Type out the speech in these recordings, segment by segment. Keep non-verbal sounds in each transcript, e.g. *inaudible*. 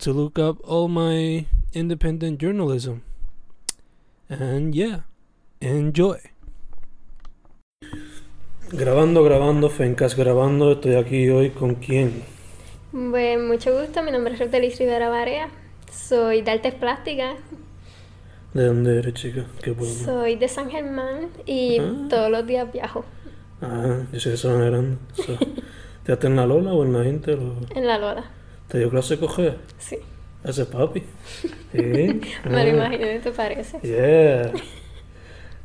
to look up all my independent journalism. And yeah, enjoy. Grabando, grabando, Fencas grabando. Estoy aquí hoy con quién. Pues mucho gusto, mi nombre es Rotelis Rivera Barea, soy de artes plásticas, ¿De dónde eres, chica? ¿Qué pueblo? soy de San Germán y Ah. todos los días viajo Ah, yo sé que son grande. So, ¿Te haces en la Lola o en la Inter? O... en la Lola. ¿Te dio clase de coger? Sí, Ese es papi. *laughs* Sí. me lo imagino, ¿te parece? Yeah.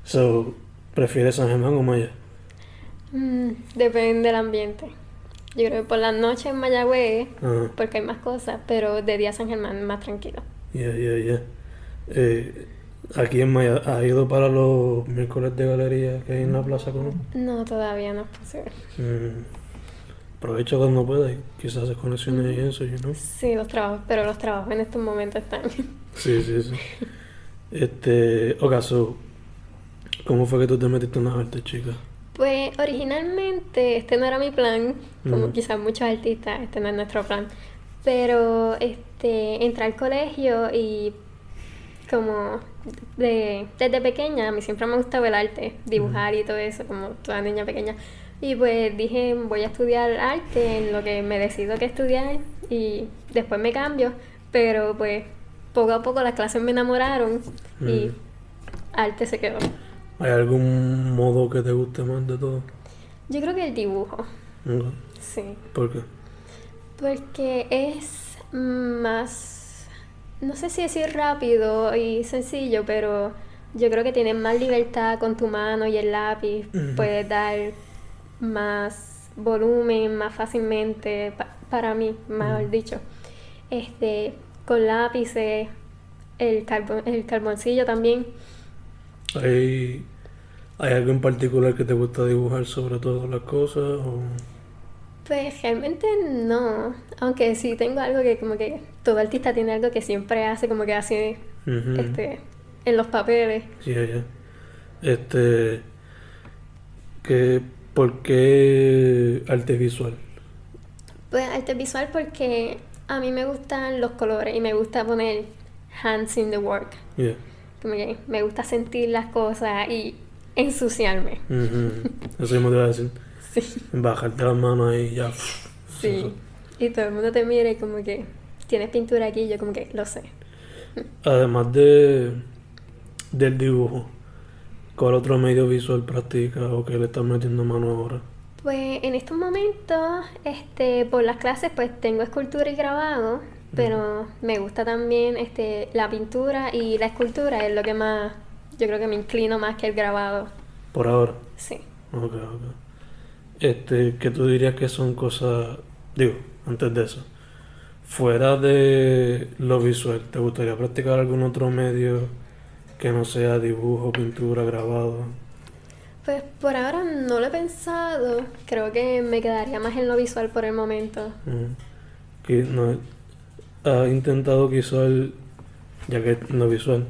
So, ¿prefieres San Germán o Maya? Mm, depende del ambiente. Yo creo que por la noche en Mayagüez, Ah, porque hay más cosas, pero de día San Germán más tranquilo. yeah, yeah, yeah. Eh, aquí en Maya, ¿has ido para los miércoles de galería que hay en la Plaza Colón? No, todavía no es posible. Mm. Aprovecha cuando puedas y quizás haces conexiones y eso, know? Sí, los trabajos, pero los trabajos en estos momentos están. Sí, sí, sí. Este, ok, so, ¿cómo fue que tú te metiste en las artes, chica? Pues originalmente este no era mi plan, como quizás muchos artistas, este no es nuestro plan. Pero este entré al colegio y como de, desde pequeña a mí siempre me gustaba el arte, dibujar y todo eso, como toda niña pequeña. Y pues dije, voy a estudiar arte en lo que me decido que estudiar y después me cambio, pero pues poco a poco las clases me enamoraron y Mm. arte se quedó. ¿Hay algún modo que te guste más de todo? Yo creo que el dibujo, Ok. sí. ¿Por qué? Porque es más, no sé si decir rápido y sencillo, pero yo creo que tienes más libertad con tu mano y el lápiz. Puedes dar más volumen más fácilmente, pa- para mí, mejor dicho. Este, con lápices, el, carbon, el carboncillo también. ¿Hay, ¿Hay algo en particular que te gusta dibujar sobre todas las cosas? O... Pues realmente no, aunque sí tengo algo que como que todo artista tiene algo que siempre hace como que hace este, en los papeles. Sí, ya. Este, que, ¿por qué arte visual? Pues arte visual porque a mí me gustan los colores y me gusta poner hands in the work. Yeah. Como que me gusta sentir las cosas y ensuciarme. *laughs* Eso mismo te iba a decir. Sí, Bajarte las manos ahí y ya. sí. Y todo el mundo te mira y como que tienes pintura aquí y yo como que lo sé. Además de del dibujo, ¿cuál otro medio visual practica o que le estás metiendo mano ahora? Pues en estos momentos, este, por las clases, pues tengo escultura y grabado, pero me gusta también este, la pintura y la escultura es lo que más, yo creo que me inclino más que el grabado. Por ahora. Sí. Ok, ok. Este, ¿qué tú dirías que son cosas, digo, antes de eso, fuera de lo visual, ¿te gustaría practicar algún otro medio que no sea dibujo, pintura, grabado? Pues por ahora no lo he pensado, creo que me quedaría más en lo visual por el momento. Mm. No, has intentado quizás, ya que lo visual,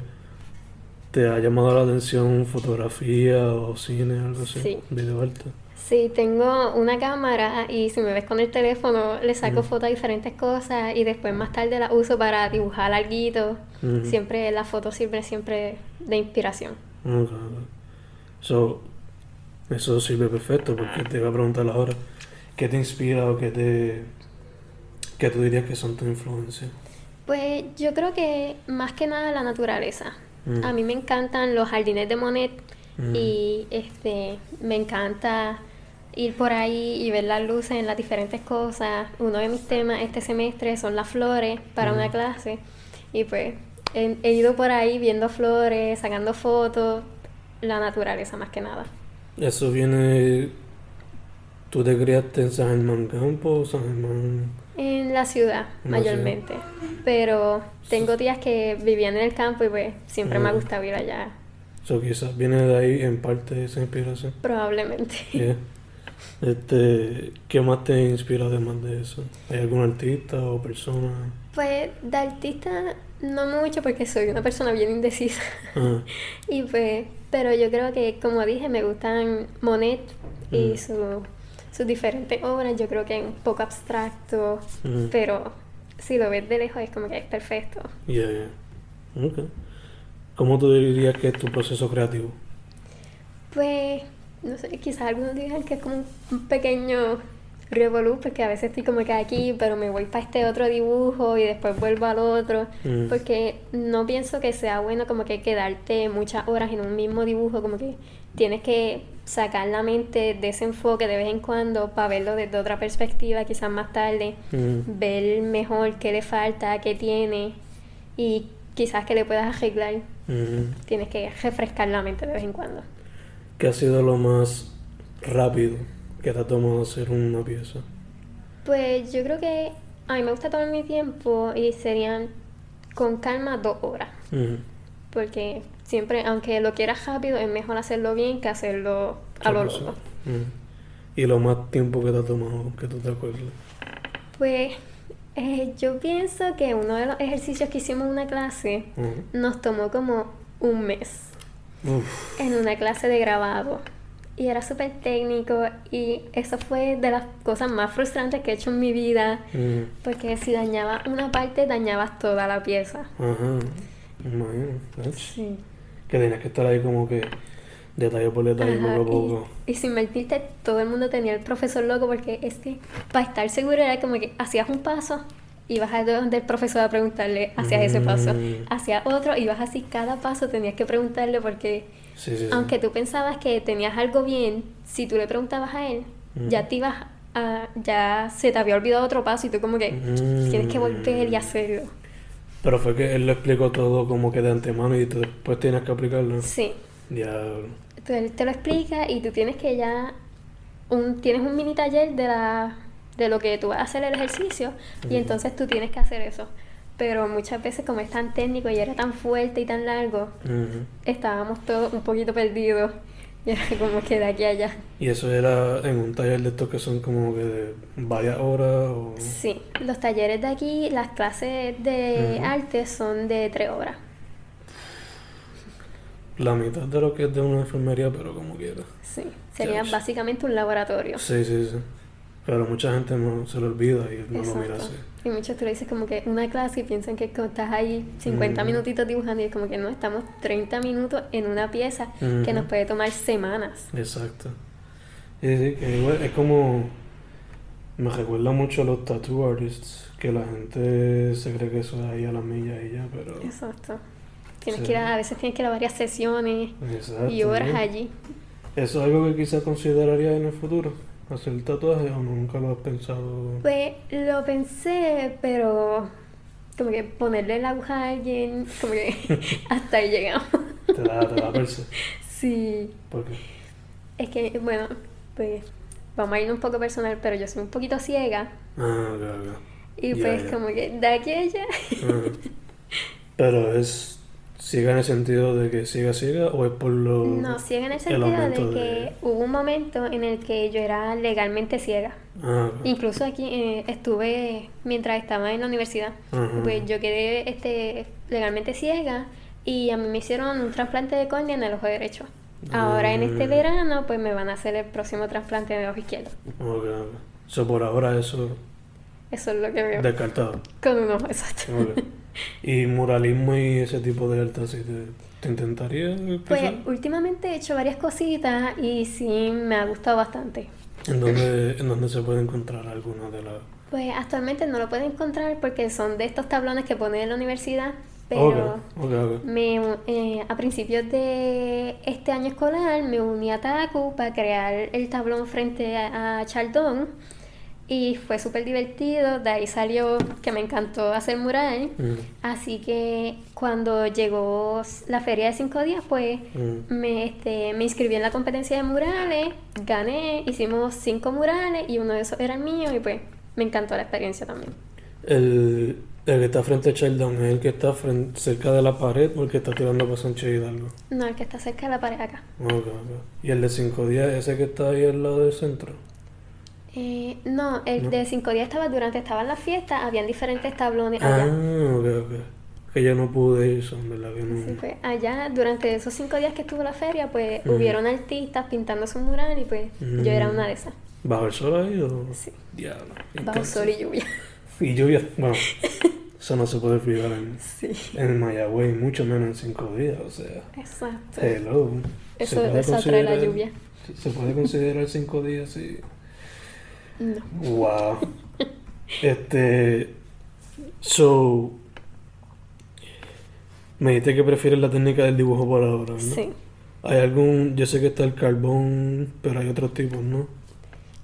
¿te ha llamado la atención fotografía o cine, algo así? Sí. Videoarte. Sí, tengo una cámara y si me ves con el teléfono le saco fotos de diferentes cosas y después más tarde la uso para dibujar algo. Siempre las fotos sirven siempre de inspiración. Ok, ok. So, eso sirve perfecto porque te iba a preguntar ahora, ¿qué te inspira o qué te... qué tú dirías que son tus influencias? Pues yo creo que más que nada la naturaleza. A mí me encantan los jardines de Monet Mm. y este me encanta ir por ahí y ver las luces en las diferentes cosas. Uno de mis temas este semestre son las flores para una Mm. clase y pues he, he ido por ahí viendo flores, sacando fotos, la naturaleza más que nada. Eso viene... ¿Tú te criaste en San Germán Campo o San Germán...? En la ciudad, En la mayormente. Pero tengo días que vivían en el campo y pues siempre me ha Mm. gustado ir allá. So, quizás viene de ahí en parte esa inspiración. Probablemente. *laughs* Yeah. Este, ¿qué más te inspira además de eso? ¿Hay algún artista o persona? Pues de artista no mucho porque soy una persona bien indecisa. Ah, *laughs* Y pues, pero yo creo que como dije, me gustan Monet y Mm. su- sus diferentes obras. Yo creo que es un poco abstracto, mm, pero si lo ves de lejos es como que es perfecto. yeah, yeah. Ok. ¿Cómo tú dirías que es tu proceso creativo? Pues, no sé, quizás algunos digan que es como un- pequeño revolú, porque a veces estoy como que aquí, pero me voy para este otro dibujo y después vuelvo al otro, Mm. porque no pienso que sea bueno como que quedarte muchas horas en un mismo dibujo, como que tienes que sacar la mente de ese enfoque de vez en cuando para verlo desde otra perspectiva, quizás más tarde, Mm, ver mejor qué le falta, qué tiene y quizás que le puedas arreglar. Mm. Tienes que refrescar la mente de vez en cuando. ¿Qué ha sido lo más rápido que te ha tomado hacer una pieza? Pues yo creo que a mí me gusta tomar mi tiempo y serían con calma dos horas. Mm. Porque siempre, aunque lo quieras rápido, es mejor hacerlo bien que hacerlo a lo loco. Mm. ¿Y lo más tiempo que te ha tomado, que tú te acuerdas? Pues eh, yo pienso que uno de los ejercicios que hicimos en una clase nos tomó como un mes Uf. en una clase de grabado. Y era súper técnico y eso fue de las cosas más frustrantes que he hecho en mi vida. Porque si dañabas una parte, dañabas toda la pieza. Ajá. Imagino. Sí. Que tenías que estar ahí como que detalle por detalle, Ajá, poco a poco. Y, y sin mentirte, todo el mundo tenía el profesor loco porque es que para estar seguro era como que hacías un paso, ibas a donde el profesor a preguntarle, hacías ese paso, Mm. hacías otro, ibas así cada paso tenías que preguntarle porque Sí, sí, sí. aunque tú pensabas que tenías algo bien, si tú le preguntabas a él, Mm. ya te ibas a, ya se te había olvidado otro paso y tú como que Mm. tienes que volver y hacerlo. Pero fue que él lo explicó todo como que de antemano y tú después tienes que aplicarlo. Sí. Diablo. Él te lo explica y tú tienes que ya un, tienes un mini taller de la de lo que tú vas a hacer el ejercicio y entonces tú tienes que hacer eso. Pero muchas veces como es tan técnico y era tan fuerte y tan largo, estábamos todos un poquito perdidos y era como que de aquí a allá. Y eso era en un taller de estos que son como que de varias horas o... Sí, los talleres de aquí, las clases de arte son de tres horas. La mitad de lo que es de una enfermería, pero como quiera. Sí, sería Chach. básicamente un laboratorio. Sí, sí, sí. Pero mucha gente no se lo olvida y no lo mira Exacto. así. Y muchos tú le dices como que una clase y piensan que estás ahí 50 Mm. minutitos dibujando y es como que no, estamos 30 minutos en una pieza que nos puede tomar semanas. Exacto. Sí, sí, que igual es como... Me recuerda mucho a los tattoo artists, que la gente se cree que eso es ahí a las millas y ya, pero... Exacto. Tienes Sí. que ir a, a veces tienes que ir a varias sesiones Exacto. y horas ¿no? allí. ¿Eso es algo que quizás considerarías en el futuro? ¿Hacer tatuajes o nunca lo has pensado? Pues lo pensé, pero como que ponerle la aguja a alguien, como que *laughs* hasta ahí llegamos. Te da, te da perse. Sí, ¿Por qué? es que, bueno, pues vamos a ir un poco personal, pero yo soy un poquito ciega Ah, ok, ok. y Ya, pues ya. como que de aquí a allá. Ah. Pero es ciega en el sentido de que ciega ciega o es por lo No, ciega en el sentido de que de- hubo un momento en el que yo era legalmente ciega. Ah. Incluso aquí eh, estuve, mientras estaba en la universidad, pues yo quedé este, legalmente ciega y a mí me hicieron un trasplante de córnea en el ojo derecho. Ahora en este verano pues me van a hacer el próximo trasplante de ojo izquierdo. Ok, ok. So, por ahora eso Eso es lo que veo descartado. con un ojo exacto. *laughs* Y muralismo y ese tipo de arte así, ¿te, te intentaría Pues últimamente he hecho varias cositas y sí me ha gustado bastante. ¿En dónde, ¿En dónde se puede encontrar alguna de las...? Pues actualmente no lo puedo encontrar porque son de estos tablones que ponen en la universidad, pero me, eh, a principios de este año escolar me uní a TACU para crear el tablón frente a, a Chaldón y fue súper divertido, de ahí salió que me encantó hacer mural, Mm, así que cuando llegó la feria de cinco días pues mm. me, este, me inscribí en la competencia de murales, gané, hicimos cinco murales y uno de esos era el mío y pues me encantó la experiencia también. El, el que está frente a Sheldon es el que está frente, cerca de la pared o el que está tirando para Sánchez Hidalgo. No, el que está cerca de la pared acá. Ok, ok. Y el de 5 días, ese que está ahí al lado del centro. Eh, no, el No. de cinco días estaba durante estaban las fiestas, habían diferentes tablones Ah, allá. ok, ok. Que yo no pude ir, son verdad que no. Sí, pues allá durante esos cinco días que estuvo la feria, pues Ujú. hubieron artistas pintando su mural y pues yo era Mm. una de esas. ¿Bajo el sol ahí o...? Sí. Diablo. Bajo intenso. sol y lluvia. Y lluvia, bueno, *laughs* eso no se puede explicar en, Sí. en Mayagüez, mucho menos en cinco días, o sea, Exacto. hello. ¿Se Eso, eso atrae la lluvia. ¿Se puede considerar cinco días sí? No. Wow. *laughs* Este, so, me dijiste que prefieres la técnica del dibujo por ahora, ¿no? Sí. Hay algún, yo sé que está el carbón, pero hay otros tipos, ¿no?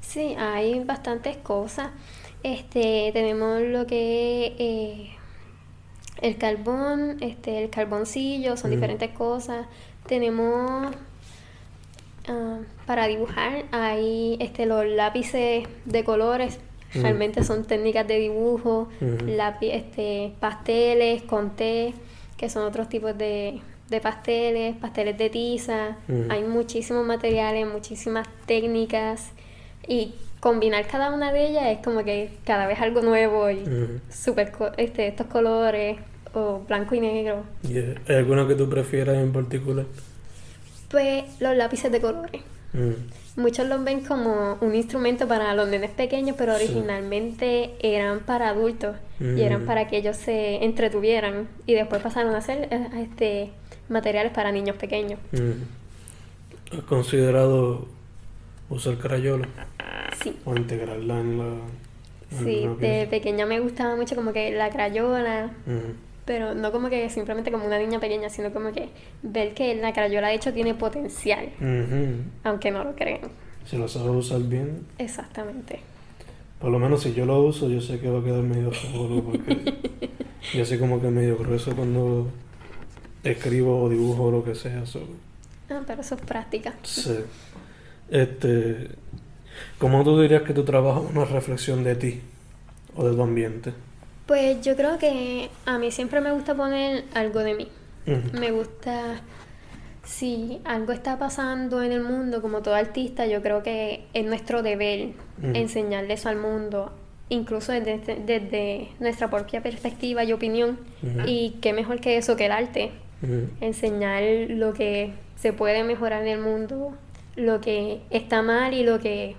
Sí, hay bastantes cosas. Este, tenemos lo que es eh, el carbón, este, el carboncillo, son Ujú. diferentes cosas. Tenemos ah, para dibujar, hay este, los lápices de colores, realmente son técnicas de dibujo, este, pasteles con té, que son otros tipos de, de pasteles, pasteles de tiza. Hay muchísimos materiales, muchísimas técnicas y combinar cada una de ellas es como que cada vez algo nuevo y super co- este, estos colores o blanco y negro. Yeah. ¿Hay alguna que tú prefieras en particular? Pues los lápices de colores. Mm. Muchos los ven como un instrumento para los nenes pequeños, pero Sí. originalmente eran para adultos y eran Mm. para que ellos se entretuvieran y después pasaron a ser eh, este, materiales para niños pequeños. Mm. ¿Has considerado usar crayola Sí, o integrarla en la... en sí, de pequeña me gustaba mucho como que la crayola. Pero no como que simplemente como una niña pequeña, sino como que ver que la crayola de hecho tiene potencial, aunque no lo crean. Si lo sabes usar bien, Exactamente. por lo menos si yo lo uso, yo sé que va a quedar medio seguro porque *laughs* yo soy como que medio grueso cuando escribo o dibujo o lo que sea. so, Ah, pero eso es práctica. sí. Este, ¿Cómo tú dirías que tu trabajo es una reflexión de ti o de tu ambiente? Pues yo creo que a mí siempre me gusta poner algo de mí. Me gusta, si algo está pasando en el mundo, como todo artista, yo creo que es nuestro deber Ujú. enseñarle eso al mundo, incluso desde, desde nuestra propia perspectiva y opinión. Y qué mejor que eso, que el arte. Enseñar lo que se puede mejorar en el mundo, lo que está mal y lo que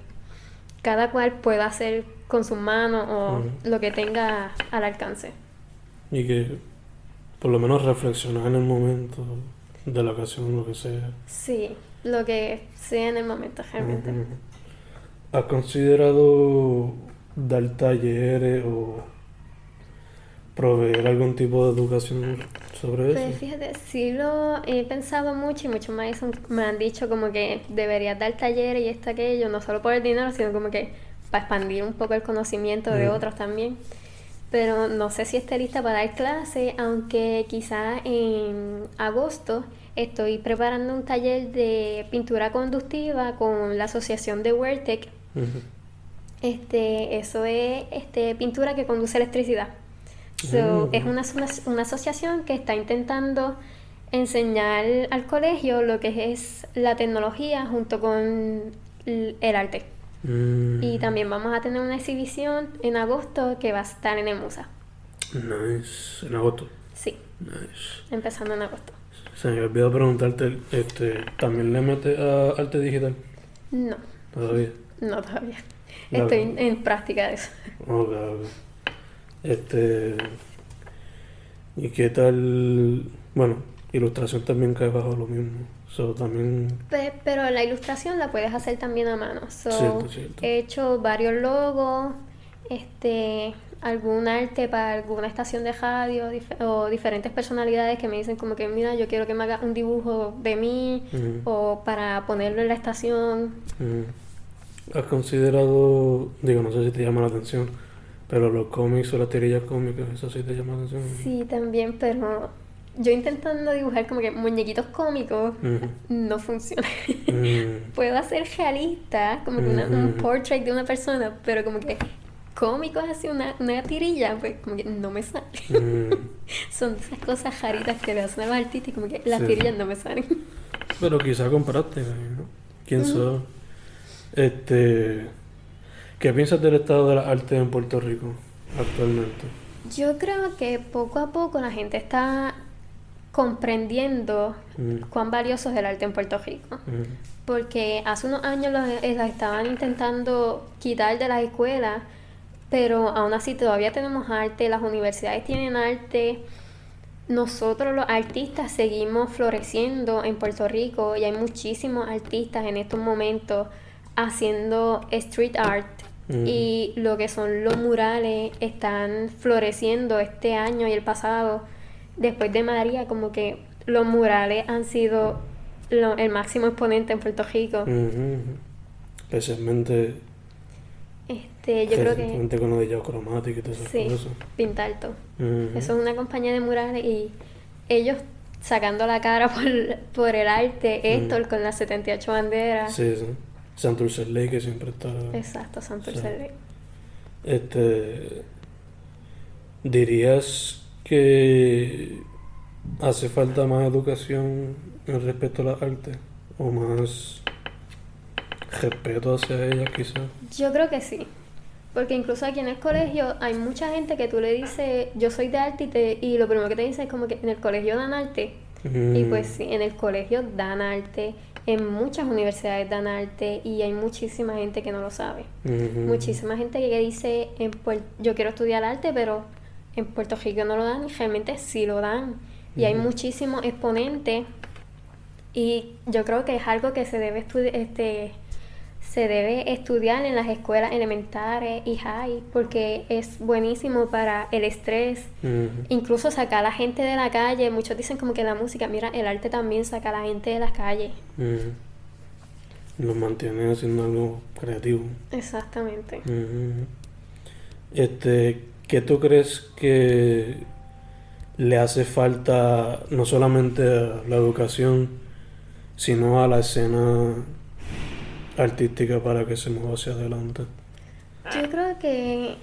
cada cual pueda hacer con sus manos o lo que tenga al alcance. Y que por lo menos reflexionar en el momento de la ocasión, lo que sea. Sí, lo que sea en el momento realmente. Ujú. ¿Has considerado dar talleres o proveer algún tipo de educación sobre Pues eso? fíjate, sí lo he pensado mucho y muchos maestros me han dicho como que deberías dar talleres y esto, aquello, no solo por el dinero, sino como que para expandir un poco el conocimiento de Mm. otros también. Pero no sé si esté lista para dar clase, aunque quizá en agosto estoy preparando un taller de pintura conductiva con la asociación de Wertec. Este, eso es este, pintura que conduce electricidad. So. Es una, una, una asociación que está intentando enseñar al colegio lo que es la tecnología junto con el arte. Mm. Y también vamos a tener una exhibición en agosto que va a estar en el Musa. Nice. En agosto. Sí, Nice. empezando en agosto. Se me olvidó preguntarte, este, ¿también le metes a arte digital No, todavía? no todavía. La- Estoy en, en práctica de eso. Ok, ok. Este. ¿Y qué tal? Bueno, ilustración también cae bajo lo mismo. So, también. Pe- Pero la ilustración la puedes hacer también a mano. So, Cierto, cierto. He hecho varios logos, este, algún arte para alguna estación de radio dif- o diferentes personalidades que me dicen como que mira, yo quiero que me haga un dibujo de mí o para ponerlo en la estación. ¿Has considerado, digo, no sé si te llama la atención, pero los cómics o las tirillas cómicas, eso sí te llama la atención? Sí, también, pero yo intentando dibujar como que muñequitos cómicos no funciona. Mm. *laughs* Puedo hacer realista, como que una- un portrait de una persona, pero como que cómicos, así una, una tirilla, pues como que no me sale. Mm. *laughs* Son esas cosas jaritas que le hacen a los artistas y como que las Sí. tirillas no me salen. Pero quizá con práctica, ¿no? ¿Quién sabe? Este, ¿Qué piensas del estado de las artes en Puerto Rico actualmente? Yo creo que poco a poco la gente está comprendiendo Mm, cuán valioso es el arte en Puerto Rico. mm, Porque hace unos años lo, eh, la estaban intentando quitar de las escuelas, pero aún así todavía tenemos arte, las universidades tienen arte. Nosotros los artistas seguimos floreciendo en Puerto Rico y hay muchísimos artistas en estos momentos haciendo street art Mm. y lo que son los murales están floreciendo este año y el pasado. Después de María, como que los murales han sido lo- el máximo exponente en Puerto Rico. mm, mm. Especialmente, Este, yo creo que especialmente con lo de y todas esas sí, cosas. pintar todo. Mm, Eso es una compañía de murales y ellos sacando la cara *laughs* por, por el arte, Héctor con las 78 banderas. Sí, sí. Santurce Lake que siempre está... Exacto, Sí. Lake. Este, ¿dirías que hace falta más educación respecto a las artes? ¿O más respeto hacia ellas quizás? Yo creo que sí. Porque incluso aquí en el colegio hay mucha gente que tú le dices, yo soy de arte y, te- y lo primero que te dice es como que en el colegio dan arte. Y Mm, pues sí, en el colegio dan arte, en muchas universidades dan arte y hay muchísima gente que no lo sabe. Muchísima gente que dice, en yo quiero estudiar arte, pero en Puerto Rico no lo dan y realmente sí lo dan. Y hay muchísimos exponentes y yo creo que es algo que se debe estudiar, este, se debe estudiar en las escuelas elementales y high porque es buenísimo para el estrés. Incluso sacar a la gente de la calle, muchos dicen como que la música, mira, el arte también saca a la gente de las calles. mm. Los mantiene haciendo algo creativo. Exactamente. Este, ¿qué tú crees que le hace falta no solamente a la educación, sino a la escena artística para que se mueva hacia adelante? Yo creo que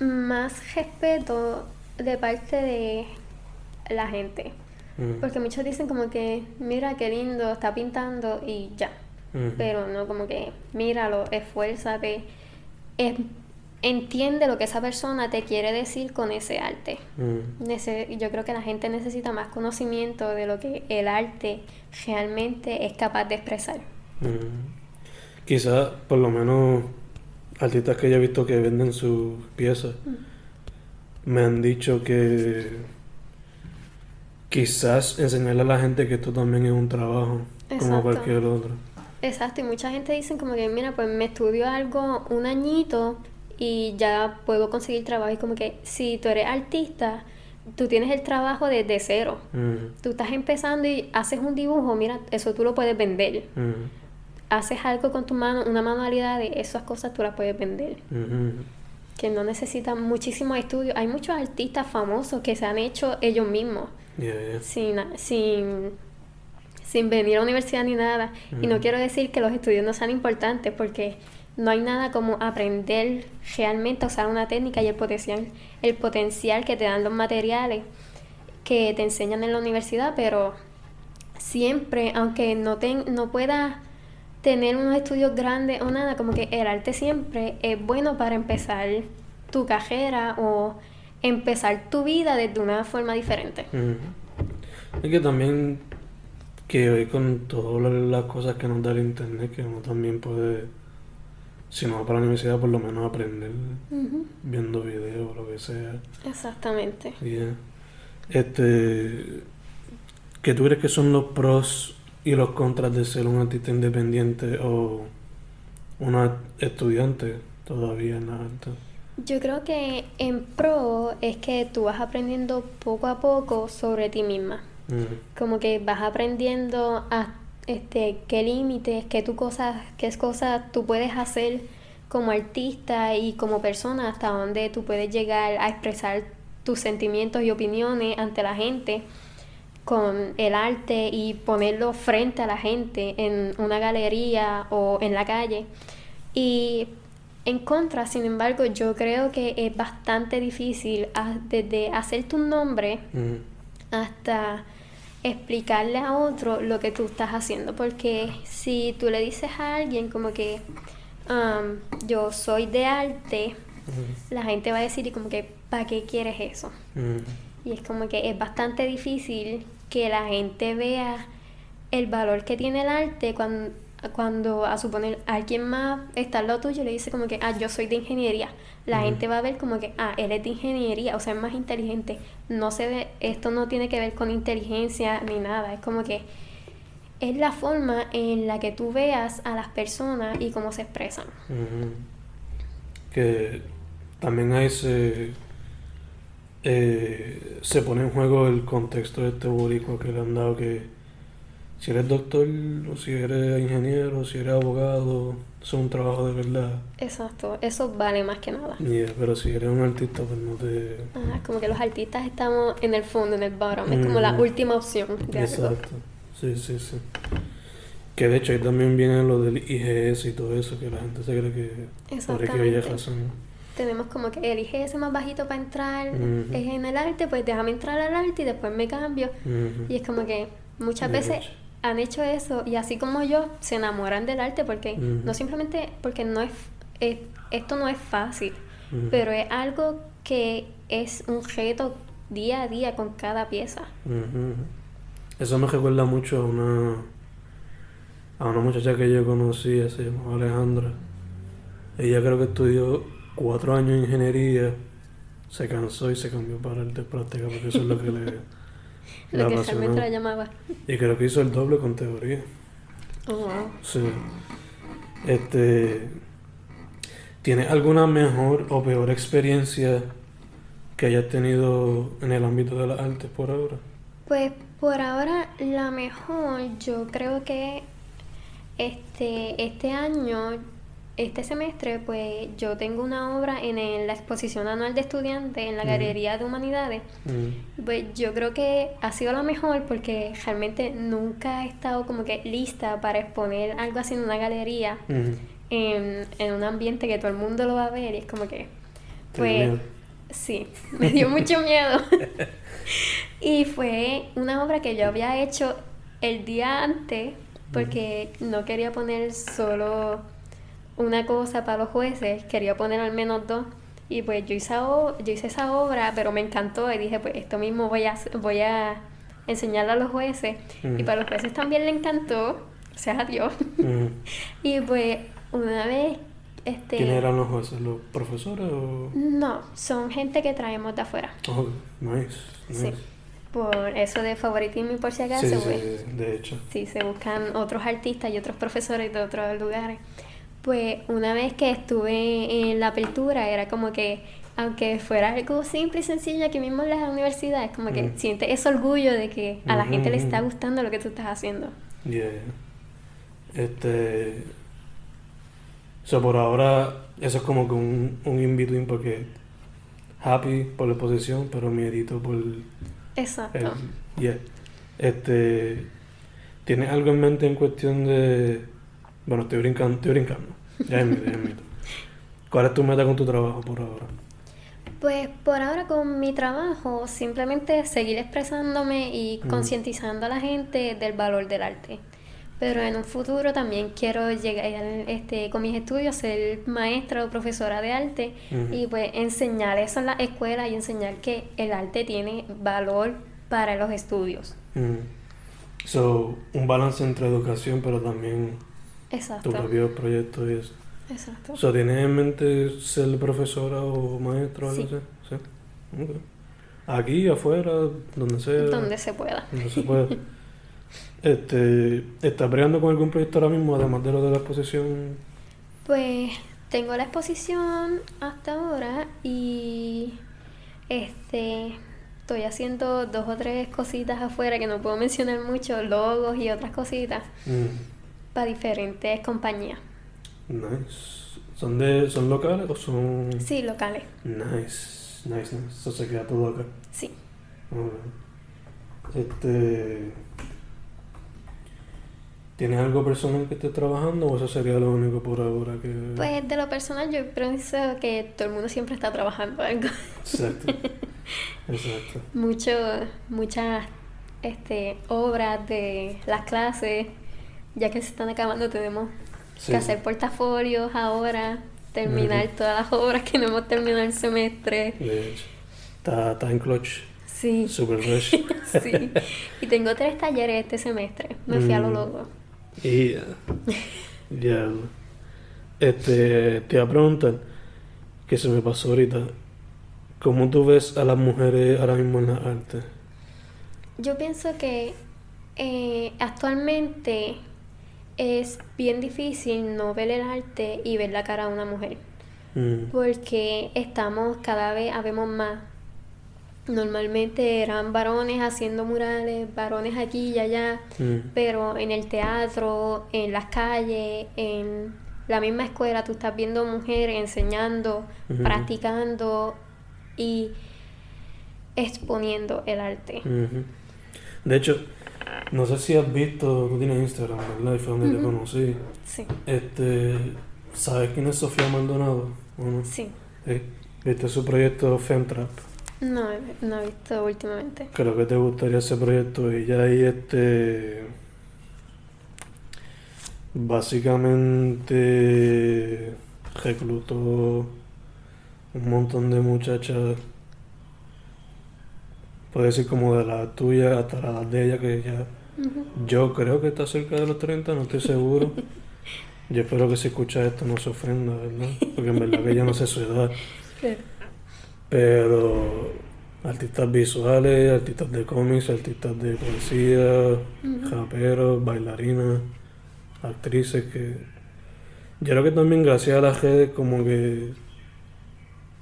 más respeto de parte de la gente. Mm, Porque muchos dicen como que, mira qué lindo, está pintando y ya. mm, Pero no como que, míralo, esfuérzate. Es- entiende lo que esa persona te quiere decir con ese arte. mm, Nece- yo creo que la gente necesita más conocimiento de lo que el arte realmente es capaz de expresar. Quizás, por lo menos, artistas que yo he visto que venden sus piezas, me han dicho que quizás enseñarle a la gente que esto también es un trabajo, como cualquier otro. Exacto, y mucha gente dice como que, mira, pues me estudio algo un añito y ya puedo conseguir trabajo. Y como que si tú eres artista, tú tienes el trabajo desde cero. Tú estás empezando y haces un dibujo, mira, eso tú lo puedes vender. Haces algo con tu mano, una manualidad de esas cosas tú las puedes vender. Que no necesitan muchísimos estudios. Hay muchos artistas famosos que se han hecho ellos mismos. yeah, yeah. sin, sin, sin venir a la universidad ni nada. Y no quiero decir que los estudios no sean importantes porque no hay nada como aprender realmente a usar una técnica y el potencial, el potencial que te dan los materiales que te enseñan en la universidad, pero siempre, aunque no, ten, no puedas tener unos estudios grandes o nada, como que el arte siempre es bueno para empezar tu carrera o empezar tu vida desde una forma diferente. Mm. Es que también que hoy con todas la- las cosas que nos da el internet, que uno también puede, si no va para la universidad, por lo menos aprender viendo videos o lo que sea. Exactamente. Yeah. Este, ¿qué tú crees que son los pros y los contras de ser un artista independiente o una estudiante todavía en la arte? Yo creo que en pro es que tú vas aprendiendo poco a poco sobre ti misma. Como que vas aprendiendo a este qué límites, qué tu cosas, qué cosas tú puedes hacer como artista y como persona, hasta dónde tú puedes llegar a expresar tus sentimientos y opiniones ante la gente con el arte y ponerlo frente a la gente en una galería o en la calle. Y en contra, sin embargo, yo creo que es bastante difícil ah, desde hacer tu nombre hasta explicarle a otro lo que tú estás haciendo. Porque si tú le dices a alguien como que um, yo soy de arte, la gente va a decir y como que ¿para qué quieres eso? Y es como que es bastante difícil que la gente vea el valor que tiene el arte cuando, cuando a suponer alguien más está al lado tuyo y le dice como que, ah, yo soy de ingeniería. La gente va a ver como que, ah, él es de ingeniería, o sea, es más inteligente. No se ve, esto no tiene que ver con inteligencia ni nada, es como que es la forma en la que tú veas a las personas y cómo se expresan. Que también ahí se, eh, se pone en juego el contexto de este boricua que le han dado que si eres doctor o si eres ingeniero, si eres abogado, eso es un trabajo de verdad. Exacto, eso vale más que nada. Yeah, pero si eres un artista, pues no te... Ajá, como que los artistas estamos en el fondo, en el bottom, es como la Ujú. última opción de algo. Exacto. Sí, sí, sí. Que de hecho ahí también viene lo del IGS y todo eso, que la gente se cree que por Exactamente. razón. Tenemos como que el IGS más bajito para entrar es en el arte, pues déjame entrar al arte y después me cambio. Y es como que muchas veces han hecho eso y así como yo se enamoran del arte porque no simplemente porque no es, es- esto no es fácil, pero es algo que es un reto día a día con cada pieza. Eso me recuerda mucho a una a una muchacha que yo conocí, se llamaba Alejandra. Ella creo que estudió cuatro años de ingeniería, se cansó y se cambió para el de práctica porque eso es lo que le, *laughs* Lo que realmente la llamaba. Y creo que hizo el doble con teoría. Oh, wow. Sí. Este. ¿Tienes alguna mejor o peor experiencia que hayas tenido en el ámbito de las artes por ahora? Pues por ahora la mejor yo creo que este, este año, este semestre, pues yo tengo una obra en el- la exposición anual de estudiantes en la. Galería de Humanidades. Pues yo creo que ha sido la mejor porque realmente nunca he estado como que lista para exponer algo así en una galería, en, en un ambiente que todo el mundo lo va a ver y es como que, ¿Te dio pues, sí, me dio *laughs* mucho miedo. *laughs* y fue una obra que yo había hecho el día antes porque no quería poner solo una cosa para los jueces, quería poner al menos dos. Y pues yo hice, o- yo hice esa obra, pero me encantó y dije, pues esto mismo voy a, voy a enseñarlo a los jueces. Y para los jueces también le encantó, gracias a Dios. Y pues una vez, este... ¿Quiénes eran los jueces? ¿Los profesores o...? No, son gente que traemos de afuera. Oh, nice, Sí. Por eso de favoritismo y por si acaso, Sí, pues, sí, de hecho. sí, se buscan otros artistas y otros profesores de otros lugares. Pues una vez que estuve en la apertura, era como que, aunque fuera algo simple y sencillo aquí mismo en las universidades, como que Mm. sientes ese orgullo de que a la gente le está ujú. gustando lo que tú estás haciendo. Yeah. Este. O sea, por ahora, eso es como que un, un in-between porque happy por la exposición, pero miedito por el. Exacto. Yeah. Este. ¿Tienes algo en mente en cuestión de. Bueno, estoy brincando, estoy brincando. Ya es mito, ya es mito. ¿Cuál es tu meta con tu trabajo por ahora? Pues por ahora con mi trabajo simplemente seguir expresándome y Ujú. concientizando a la gente del valor del arte. Pero en un futuro también quiero llegar este, con mis estudios, ser maestra o profesora de arte y pues enseñar eso en la escuela y enseñar que el arte tiene valor para los estudios. Mm. So, un balance entre educación, pero también Exacto. tu propio proyecto y eso. Exacto. O sea, ¿tienes en mente ser profesora o maestro o algo Sí. así? Sí. Ok. Aquí, afuera, donde sea. Donde se pueda. donde se pueda. *laughs* este, ¿Estás bregando con algún proyecto ahora mismo, además de lo de la exposición? Pues tengo la exposición hasta ahora y este estoy haciendo dos o tres cositas afuera que no puedo mencionar mucho, logos y otras cositas Mm, para diferentes compañías. Nice. ¿Son, de, ¿Son locales o son...? Sí, locales. Nice, nice, nice. Eso se queda todo acá. Sí. Este... ¿Tienes algo personal que estés trabajando o eso sería lo único por ahora que...? Pues de lo personal yo pienso que todo el mundo siempre está trabajando algo. Exacto. *laughs* Exacto. Mucho, muchas este, obras de las clases, ya que se están acabando, tenemos Sí. que hacer portafolios ahora, terminar todas las obras que no hemos terminado el semestre. De hecho. Está, está en clutch. Sí, Super rush. *laughs* sí. Y tengo tres talleres este semestre. Me fui a lo Mm. loco. Y ya. Ya. Este, te iba a preguntar, que se me pasó ahorita, ¿cómo tú ves a las mujeres ahora mismo en la arte? Yo pienso que eh, actualmente es bien difícil no ver el arte y ver la cara de una mujer. Mm, Porque estamos cada vez, habemos más. Normalmente eran varones haciendo murales, varones aquí y allá, mm, pero en el teatro, en las calles, en la misma escuela, tú estás viendo mujeres enseñando, practicando y exponiendo el arte. De hecho, no sé si has visto, tú tienes Instagram, ¿verdad? Y fue donde te conocí. Sí, Este, ¿sabes quién es Sofía Maldonado? ¿O no? sí. Sí. ¿Viste su proyecto Femtrap? No, no he visto últimamente. Creo que te gustaría ese proyecto. Ella ahí, este. Básicamente reclutó un montón de muchachas. Puedo decir como de la tuya hasta la de ella, que ya. Yo creo que está cerca de los 30, no estoy seguro. *laughs* Yo espero que si escucha esto no se ofenda, ¿verdad? Porque en verdad que ella no sé su edad. Claro. Pero artistas visuales, artistas de cómics, artistas de poesía, raperos, bailarinas, actrices que... Yo creo que también gracias a las redes como que...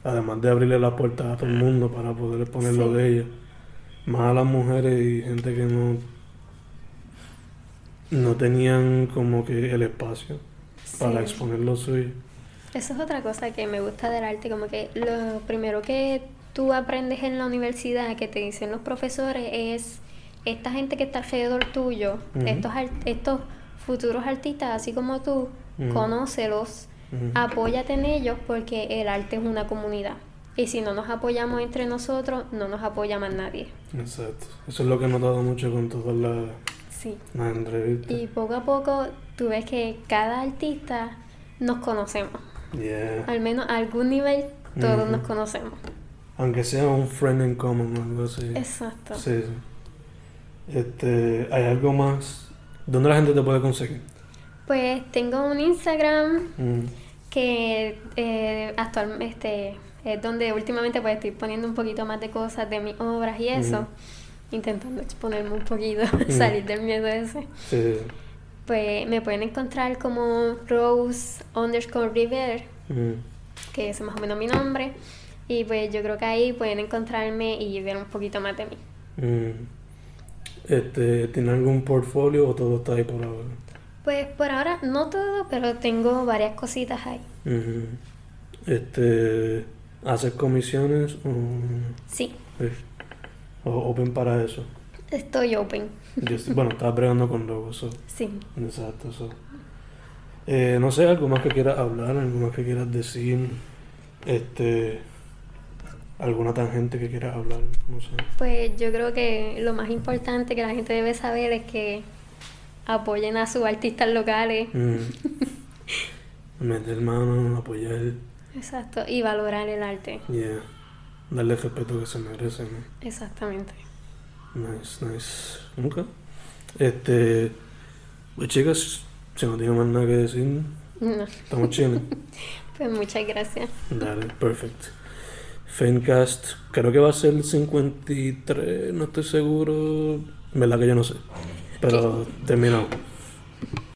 Además de abrirle las puertas a todo el mundo para poder exponer lo de ellas, más a las mujeres y gente que no... No tenían como que el espacio para exponer lo suyo. Eso es otra cosa que me gusta del arte, como que lo primero que tú aprendes en la universidad, que te dicen los profesores, es esta gente que está alrededor tuyo, Ujú. estos, ar- estos futuros artistas, así como tú, conócelos, apóyate en ellos porque el arte es una comunidad. Y si no nos apoyamos entre nosotros, no nos apoya más nadie. Exacto. Eso es lo que he notado mucho con todas las, Sí. entrevistas. Y poco a poco tú ves que cada artista nos conocemos. Yeah. Al menos a algún nivel todos nos conocemos. Aunque sea un friend in common o algo así. Exacto. Sí, sí. Este, ¿hay algo más? ¿Dónde la gente te puede conseguir? Pues tengo un Instagram Mm, que eh, actualmente es donde últimamente pues estoy poniendo un poquito más de cosas de mis obras y eso. Intentando exponerme un poquito, *laughs* salir del miedo ese. sí, sí. Pues me pueden encontrar como Rose underscore River, Mm, que es más o menos mi nombre. Y pues yo creo que ahí pueden encontrarme y ver un poquito más de mí. Este, ¿tiene algún portfolio o todo está ahí por ahora? Pues por ahora no todo, pero tengo varias cositas ahí. Este, ¿haces comisiones o, Sí, sí, o open para eso? estoy open. Yo estoy- bueno, estaba bregando con logos, so. Sí. Exacto, eso. Eh, no sé, algo más que quieras hablar, algo más que quieras decir, este, alguna tangente que quieras hablar, no sé. Pues yo creo que lo más importante que la gente debe saber es que apoyen a sus artistas locales. Mm. *laughs* Meter mano, apoyar, Exacto. Y valorar el arte. yeah, darle el respeto que se merece, ¿no? Exactamente. Nice, nice. Ok. Este, pues chicas, si no tengo más nada que decir, No. estamos chiles. *laughs* Pues muchas gracias. Dale, perfect. Fencast, creo que va a ser el 53, no estoy seguro. Verdad que yo no sé. Pero terminamos.